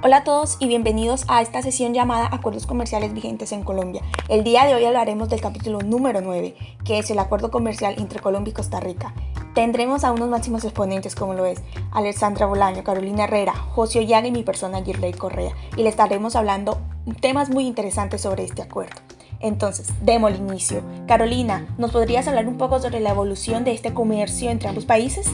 Hola a todos y bienvenidos a esta sesión llamada Acuerdos Comerciales Vigentes en Colombia. El día de hoy hablaremos del capítulo número 9, que es el Acuerdo Comercial entre Colombia y Costa Rica. Tendremos a unos máximos exponentes como lo es Alexandra Bolaño, Carolina Herrera, José Ollaga y mi persona Girley Correa, y le estaremos hablando temas muy interesantes sobre este acuerdo. Entonces, demos el inicio. Carolina, ¿nos podrías hablar un poco sobre la evolución de este comercio entre ambos países?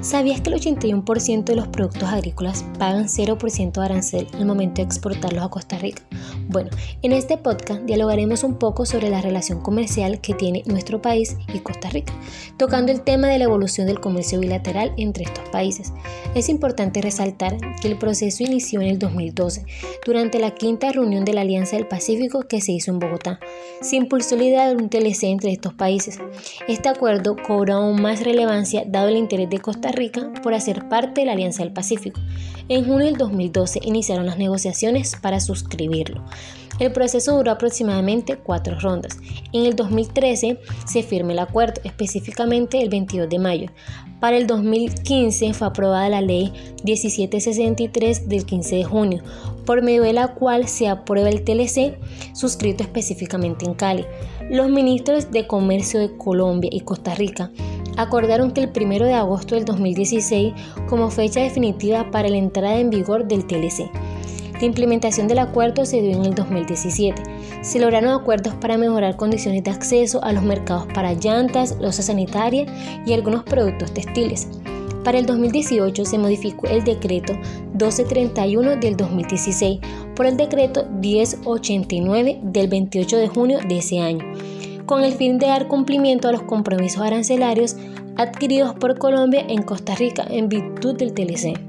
¿Sabías que el 81% de los productos agrícolas pagan 0% de arancel al momento de exportarlos a Costa Rica? Bueno, en este podcast dialogaremos un poco sobre la relación comercial que tiene nuestro país y Costa Rica, tocando el tema de la evolución del comercio bilateral entre estos países. Es importante resaltar que el proceso inició en el 2012, durante la quinta reunión de la Alianza del Pacífico que se hizo en Bogotá. Se impulsó la idea de un TLC entre estos países. Este acuerdo cobró aún más relevancia dado el interés de Costa Rica por hacer parte de la Alianza del Pacífico. En junio del 2012 iniciaron las negociaciones para suscribirlo. El proceso duró aproximadamente cuatro rondas. En el 2013 se firma el acuerdo, específicamente el 22 de mayo. Para el 2015 fue aprobada la ley 1763 del 15 de junio, por medio de la cual se aprueba el TLC suscrito específicamente en Cali. Los ministros de Comercio de Colombia y Costa Rica acordaron que el 1 de agosto del 2016 como fecha definitiva para la entrada en vigor del TLC. La implementación del acuerdo se dio en el 2017. Se lograron acuerdos para mejorar condiciones de acceso a los mercados para llantas, losa sanitaria y algunos productos textiles. Para el 2018 se modificó el decreto 1231 del 2016 por el decreto 1089 del 28 de junio de ese año, con el fin de dar cumplimiento a los compromisos arancelarios adquiridos por Colombia en Costa Rica en virtud del TLC.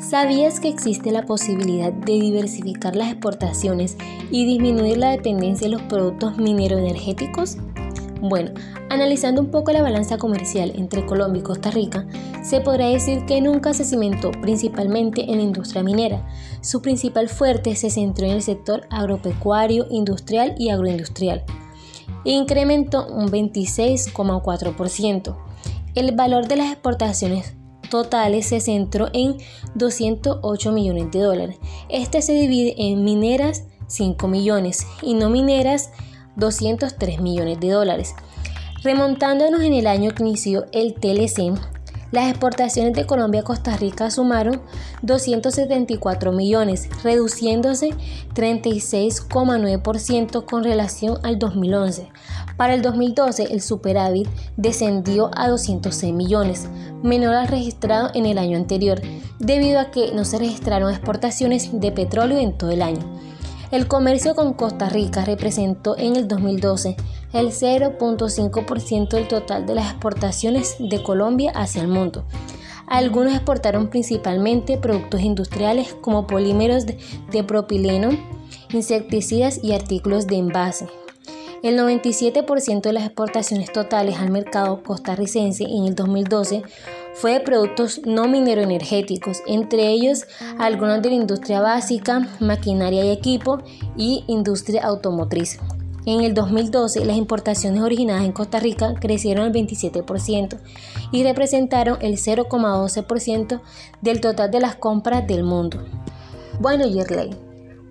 ¿Sabías que existe la posibilidad de diversificar las exportaciones y disminuir la dependencia de los productos mineroenergéticos? Bueno, analizando un poco la balanza comercial entre Colombia y Costa Rica, se podrá decir que nunca se cimentó principalmente en la industria minera. Su principal fuerte se centró en el sector agropecuario, industrial y agroindustrial. E incrementó un 26,4%. El valor de las exportaciones totales se centró en 208 millones de dólares. Este se divide en mineras 5 millones y no mineras 203 millones de dólares. Remontándonos en el año que inició el TLC, las exportaciones de Colombia a Costa Rica sumaron 274 millones, reduciéndose 36,9% con relación al 2011. Para el 2012 el superávit descendió a 206 millones, menor al registrado en el año anterior, debido a que no se registraron exportaciones de petróleo en todo el año. El comercio con Costa Rica representó en el 2012 el 0.5% del total de las exportaciones de Colombia hacia el mundo. Algunos exportaron principalmente productos industriales como polímeros de propileno, insecticidas y artículos de envase. El 97% de las exportaciones totales al mercado costarricense en el 2012 fue de productos no mineroenergéticos, entre ellos algunos de la industria básica, maquinaria y equipo y industria automotriz. En el 2012, las importaciones originadas en Costa Rica crecieron al 27% y representaron el 0,12% del total de las compras del mundo. Bueno, Yerley,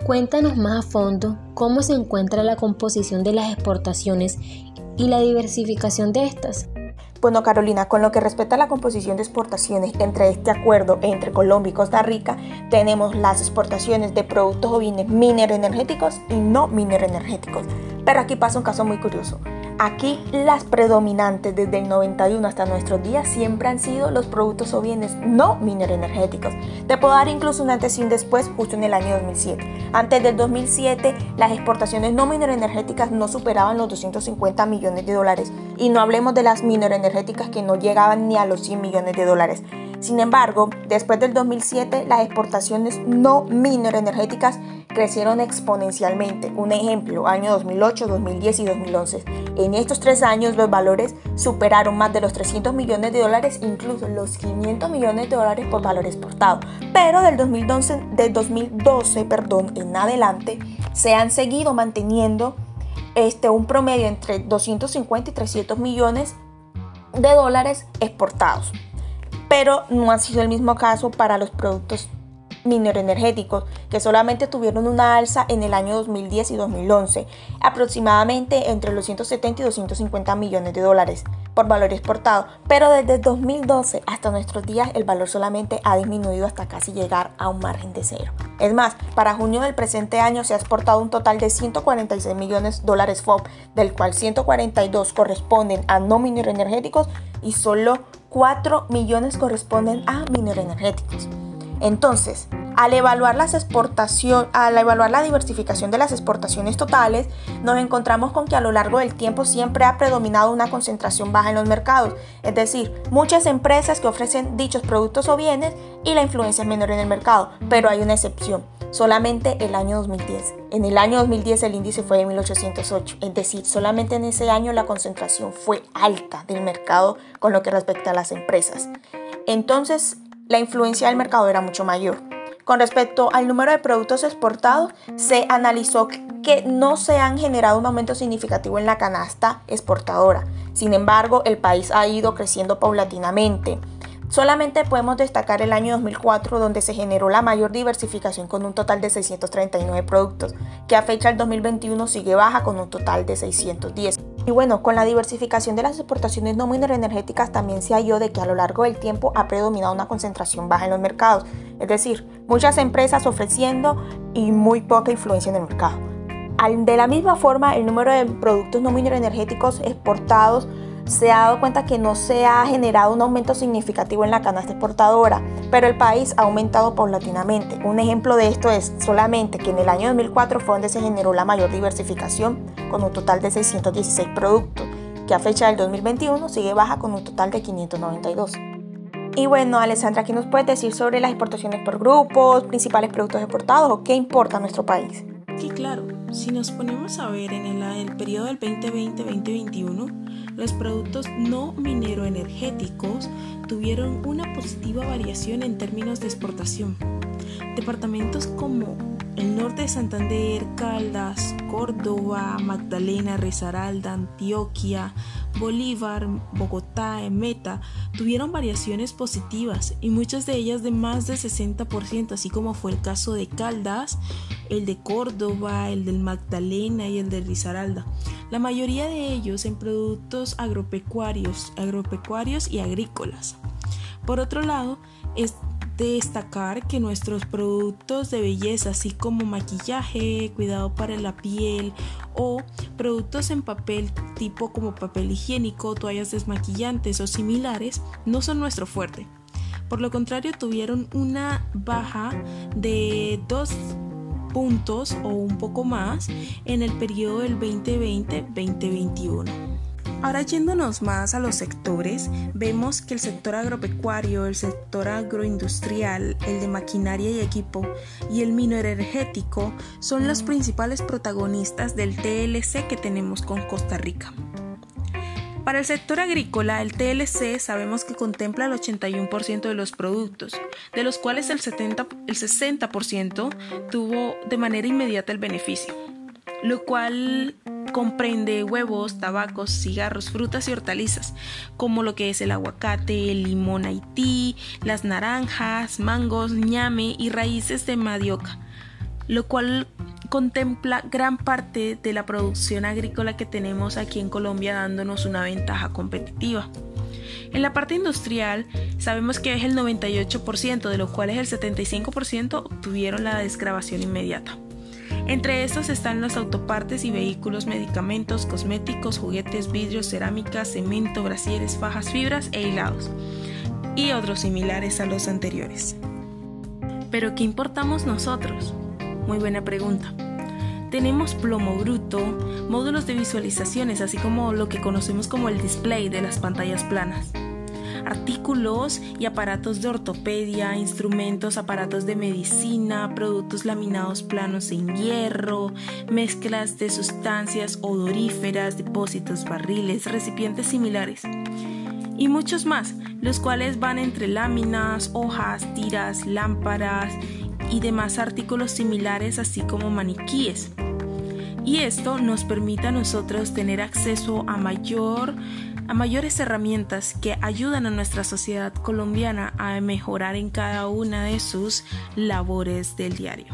cuéntanos más a fondo cómo se encuentra la composición de las exportaciones y la diversificación de estas. Bueno, Carolina, con lo que respecta a la composición de exportaciones entre este acuerdo entre Colombia y Costa Rica, tenemos las exportaciones de productos o bienes mineroenergéticos y no mineroenergéticos. Pero aquí pasa un caso muy curioso. Aquí las predominantes desde el 91 hasta nuestros días siempre han sido los productos o bienes no mineroenergéticos. Te puedo dar incluso un antes y un después justo en el año 2007. Antes del 2007 las exportaciones no mineroenergéticas no superaban los 250 millones de dólares y no hablemos de las mineroenergéticas que no llegaban ni a los 100 millones de dólares. Sin embargo, después del 2007 las exportaciones no mineroenergéticas crecieron exponencialmente. Un ejemplo, año 2008, 2010 y 2011. En estos tres años los valores superaron más de los 300 millones de dólares, incluso los 500 millones de dólares por valor exportado. Pero del 2012, del 2012 perdón, en adelante se han seguido manteniendo este, un promedio entre 250 y 300 millones de dólares exportados. Pero no ha sido el mismo caso para los productos mineroenergéticos, que solamente tuvieron una alza en el año 2010 y 2011, aproximadamente entre los 170 y 250 millones de dólares por valor exportado, pero desde 2012 hasta nuestros días el valor solamente ha disminuido hasta casi llegar a un margen de cero. Es más, para junio del presente año se ha exportado un total de 146 millones de dólares FOB, del cual 142 corresponden a no mineroenergéticos y solo 4 millones corresponden a mineroenergéticos. Entonces, al evaluar, las al evaluar la diversificación de las exportaciones totales, nos encontramos con que a lo largo del tiempo siempre ha predominado una concentración baja en los mercados, es decir, muchas empresas que ofrecen dichos productos o bienes y la influencia es menor en el mercado, pero hay una excepción, solamente el año 2010. En el año 2010 el índice fue de 1808, es decir, solamente en ese año la concentración fue alta del mercado con lo que respecta a las empresas. Entonces, la influencia del mercado era mucho mayor. Con respecto al número de productos exportados, se analizó que no se han generado un aumento significativo en la canasta exportadora. Sin embargo, el país ha ido creciendo paulatinamente. Solamente podemos destacar el año 2004 donde se generó la mayor diversificación con un total de 639 productos, que a fecha del 2021 sigue baja con un total de 610. Y bueno, con la diversificación de las exportaciones no mineroenergéticas también se halló de que a lo largo del tiempo ha predominado una concentración baja en los mercados, es decir, muchas empresas ofreciendo y muy poca influencia en el mercado. De la misma forma, el número de productos no mineroenergéticos exportados se ha dado cuenta que no se ha generado un aumento significativo en la canasta exportadora, pero el país ha aumentado paulatinamente. Un ejemplo de esto es solamente que en el año 2004 fue donde se generó la mayor diversificación, con un total de 616 productos, que a fecha del 2021 sigue baja con un total de 592. Y bueno, Alessandra, ¿qué nos puedes decir sobre las exportaciones por grupos, principales productos exportados o qué importa a nuestro país? Sí, claro. Si nos ponemos a ver en el, el periodo del 2020-2021, los productos no mineroenergéticos tuvieron una positiva variación en términos de exportación. Departamentos como el norte de Santander, Caldas, Córdoba, Magdalena, Risaralda, Antioquia, Bolívar, Bogotá, Meta tuvieron variaciones positivas y muchas de ellas de más del 60%, así como fue el caso de Caldas, el de Córdoba, el del Magdalena y el de Risaralda. La mayoría de ellos en productos agropecuarios, agropecuarios y agrícolas. Por otro lado, es destacar que nuestros productos de belleza, así como maquillaje, cuidado para la piel o productos en papel tipo como papel higiénico, toallas desmaquillantes o similares, no son nuestro fuerte. Por lo contrario, tuvieron una baja de dos puntos o un poco más en el periodo del 2020-2021. Ahora yéndonos más a los sectores, vemos que el sector agropecuario, el sector agroindustrial, el de maquinaria y equipo y el energético son los principales protagonistas del TLC que tenemos con Costa Rica. Para el sector agrícola, el TLC sabemos que contempla el 81% de los productos, de los cuales el, 70, el 60% tuvo de manera inmediata el beneficio, lo cual comprende huevos, tabacos, cigarros, frutas y hortalizas, como lo que es el aguacate, el limón haití, las naranjas, mangos, ñame y raíces de madioca, lo cual contempla gran parte de la producción agrícola que tenemos aquí en Colombia dándonos una ventaja competitiva. En la parte industrial sabemos que es el 98%, de lo cual el 75% obtuvieron la desgrabación inmediata. Entre estos están los autopartes y vehículos, medicamentos, cosméticos, juguetes, vidrios, cerámica, cemento, brasieres, fajas, fibras e hilados, y otros similares a los anteriores. Pero ¿qué importamos nosotros? Muy buena pregunta. Tenemos plomo bruto, módulos de visualizaciones, así como lo que conocemos como el display de las pantallas planas artículos y aparatos de ortopedia, instrumentos, aparatos de medicina, productos laminados planos en hierro, mezclas de sustancias odoríferas, depósitos, barriles, recipientes similares y muchos más, los cuales van entre láminas, hojas, tiras, lámparas y demás artículos similares, así como maniquíes. Y esto nos permite a nosotros tener acceso a mayor a mayores herramientas que ayudan a nuestra sociedad colombiana a mejorar en cada una de sus labores del diario.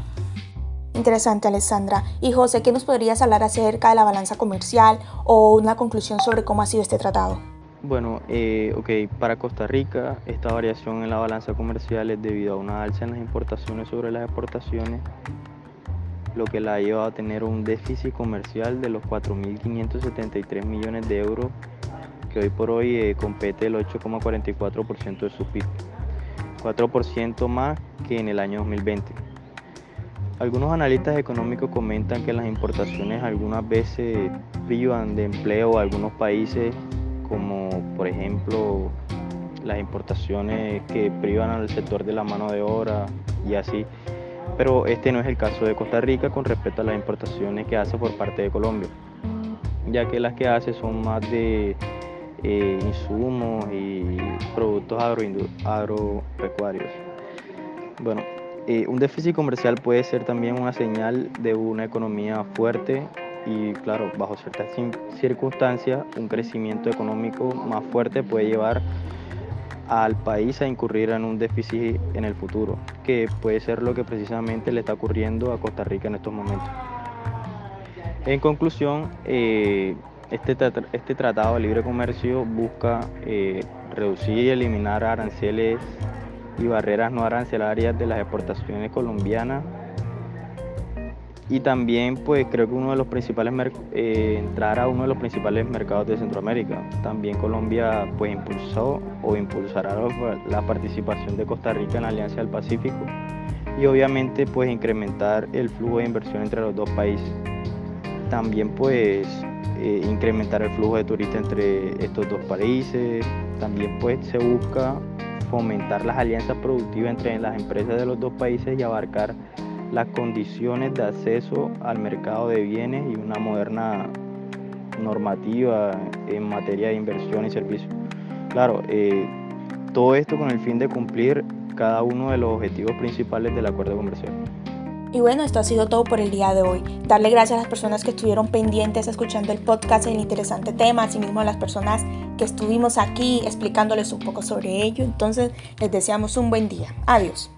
Interesante, Alessandra. Y José, ¿qué nos podrías hablar acerca de la balanza comercial o una conclusión sobre cómo ha sido este tratado? Bueno, eh, ok, para Costa Rica esta variación en la balanza comercial es debido a una alza en las importaciones sobre las exportaciones, lo que la ha llevado a tener un déficit comercial de los 4.573 millones de euros, que hoy por hoy eh, compete el 8,44% de su PIB, 4% más que en el año 2020. Algunos analistas económicos comentan que las importaciones algunas veces privan de empleo a algunos países como por ejemplo las importaciones que privan al sector de la mano de obra y así. Pero este no es el caso de Costa Rica con respecto a las importaciones que hace por parte de Colombia, ya que las que hace son más de eh, insumos y productos agropecuarios. Bueno, eh, un déficit comercial puede ser también una señal de una economía fuerte y claro, bajo ciertas circunstancias, un crecimiento económico más fuerte puede llevar al país a incurrir en un déficit en el futuro, que puede ser lo que precisamente le está ocurriendo a Costa Rica en estos momentos. En conclusión, eh, este, este, tratado de libre comercio busca eh, reducir y eliminar aranceles y barreras no arancelarias de las exportaciones colombianas y también pues creo que uno de los principales eh, entrar a uno de los principales mercados de Centroamérica. También Colombia pues impulsó o impulsará la participación de Costa Rica en la Alianza del Pacífico y obviamente pues incrementar el flujo de inversión entre los dos países. También pues eh, incrementar el flujo de turistas entre estos dos países. También pues se busca fomentar las alianzas productivas entre las empresas de los dos países y abarcar las condiciones de acceso al mercado de bienes y una moderna normativa en materia de inversión y servicios. Claro, eh, todo esto con el fin de cumplir cada uno de los objetivos principales del acuerdo comercial. Y bueno, esto ha sido todo por el día de hoy. Darle gracias a las personas que estuvieron pendientes escuchando el podcast el interesante tema, asimismo a las personas que estuvimos aquí explicándoles un poco sobre ello. Entonces, les deseamos un buen día. Adiós.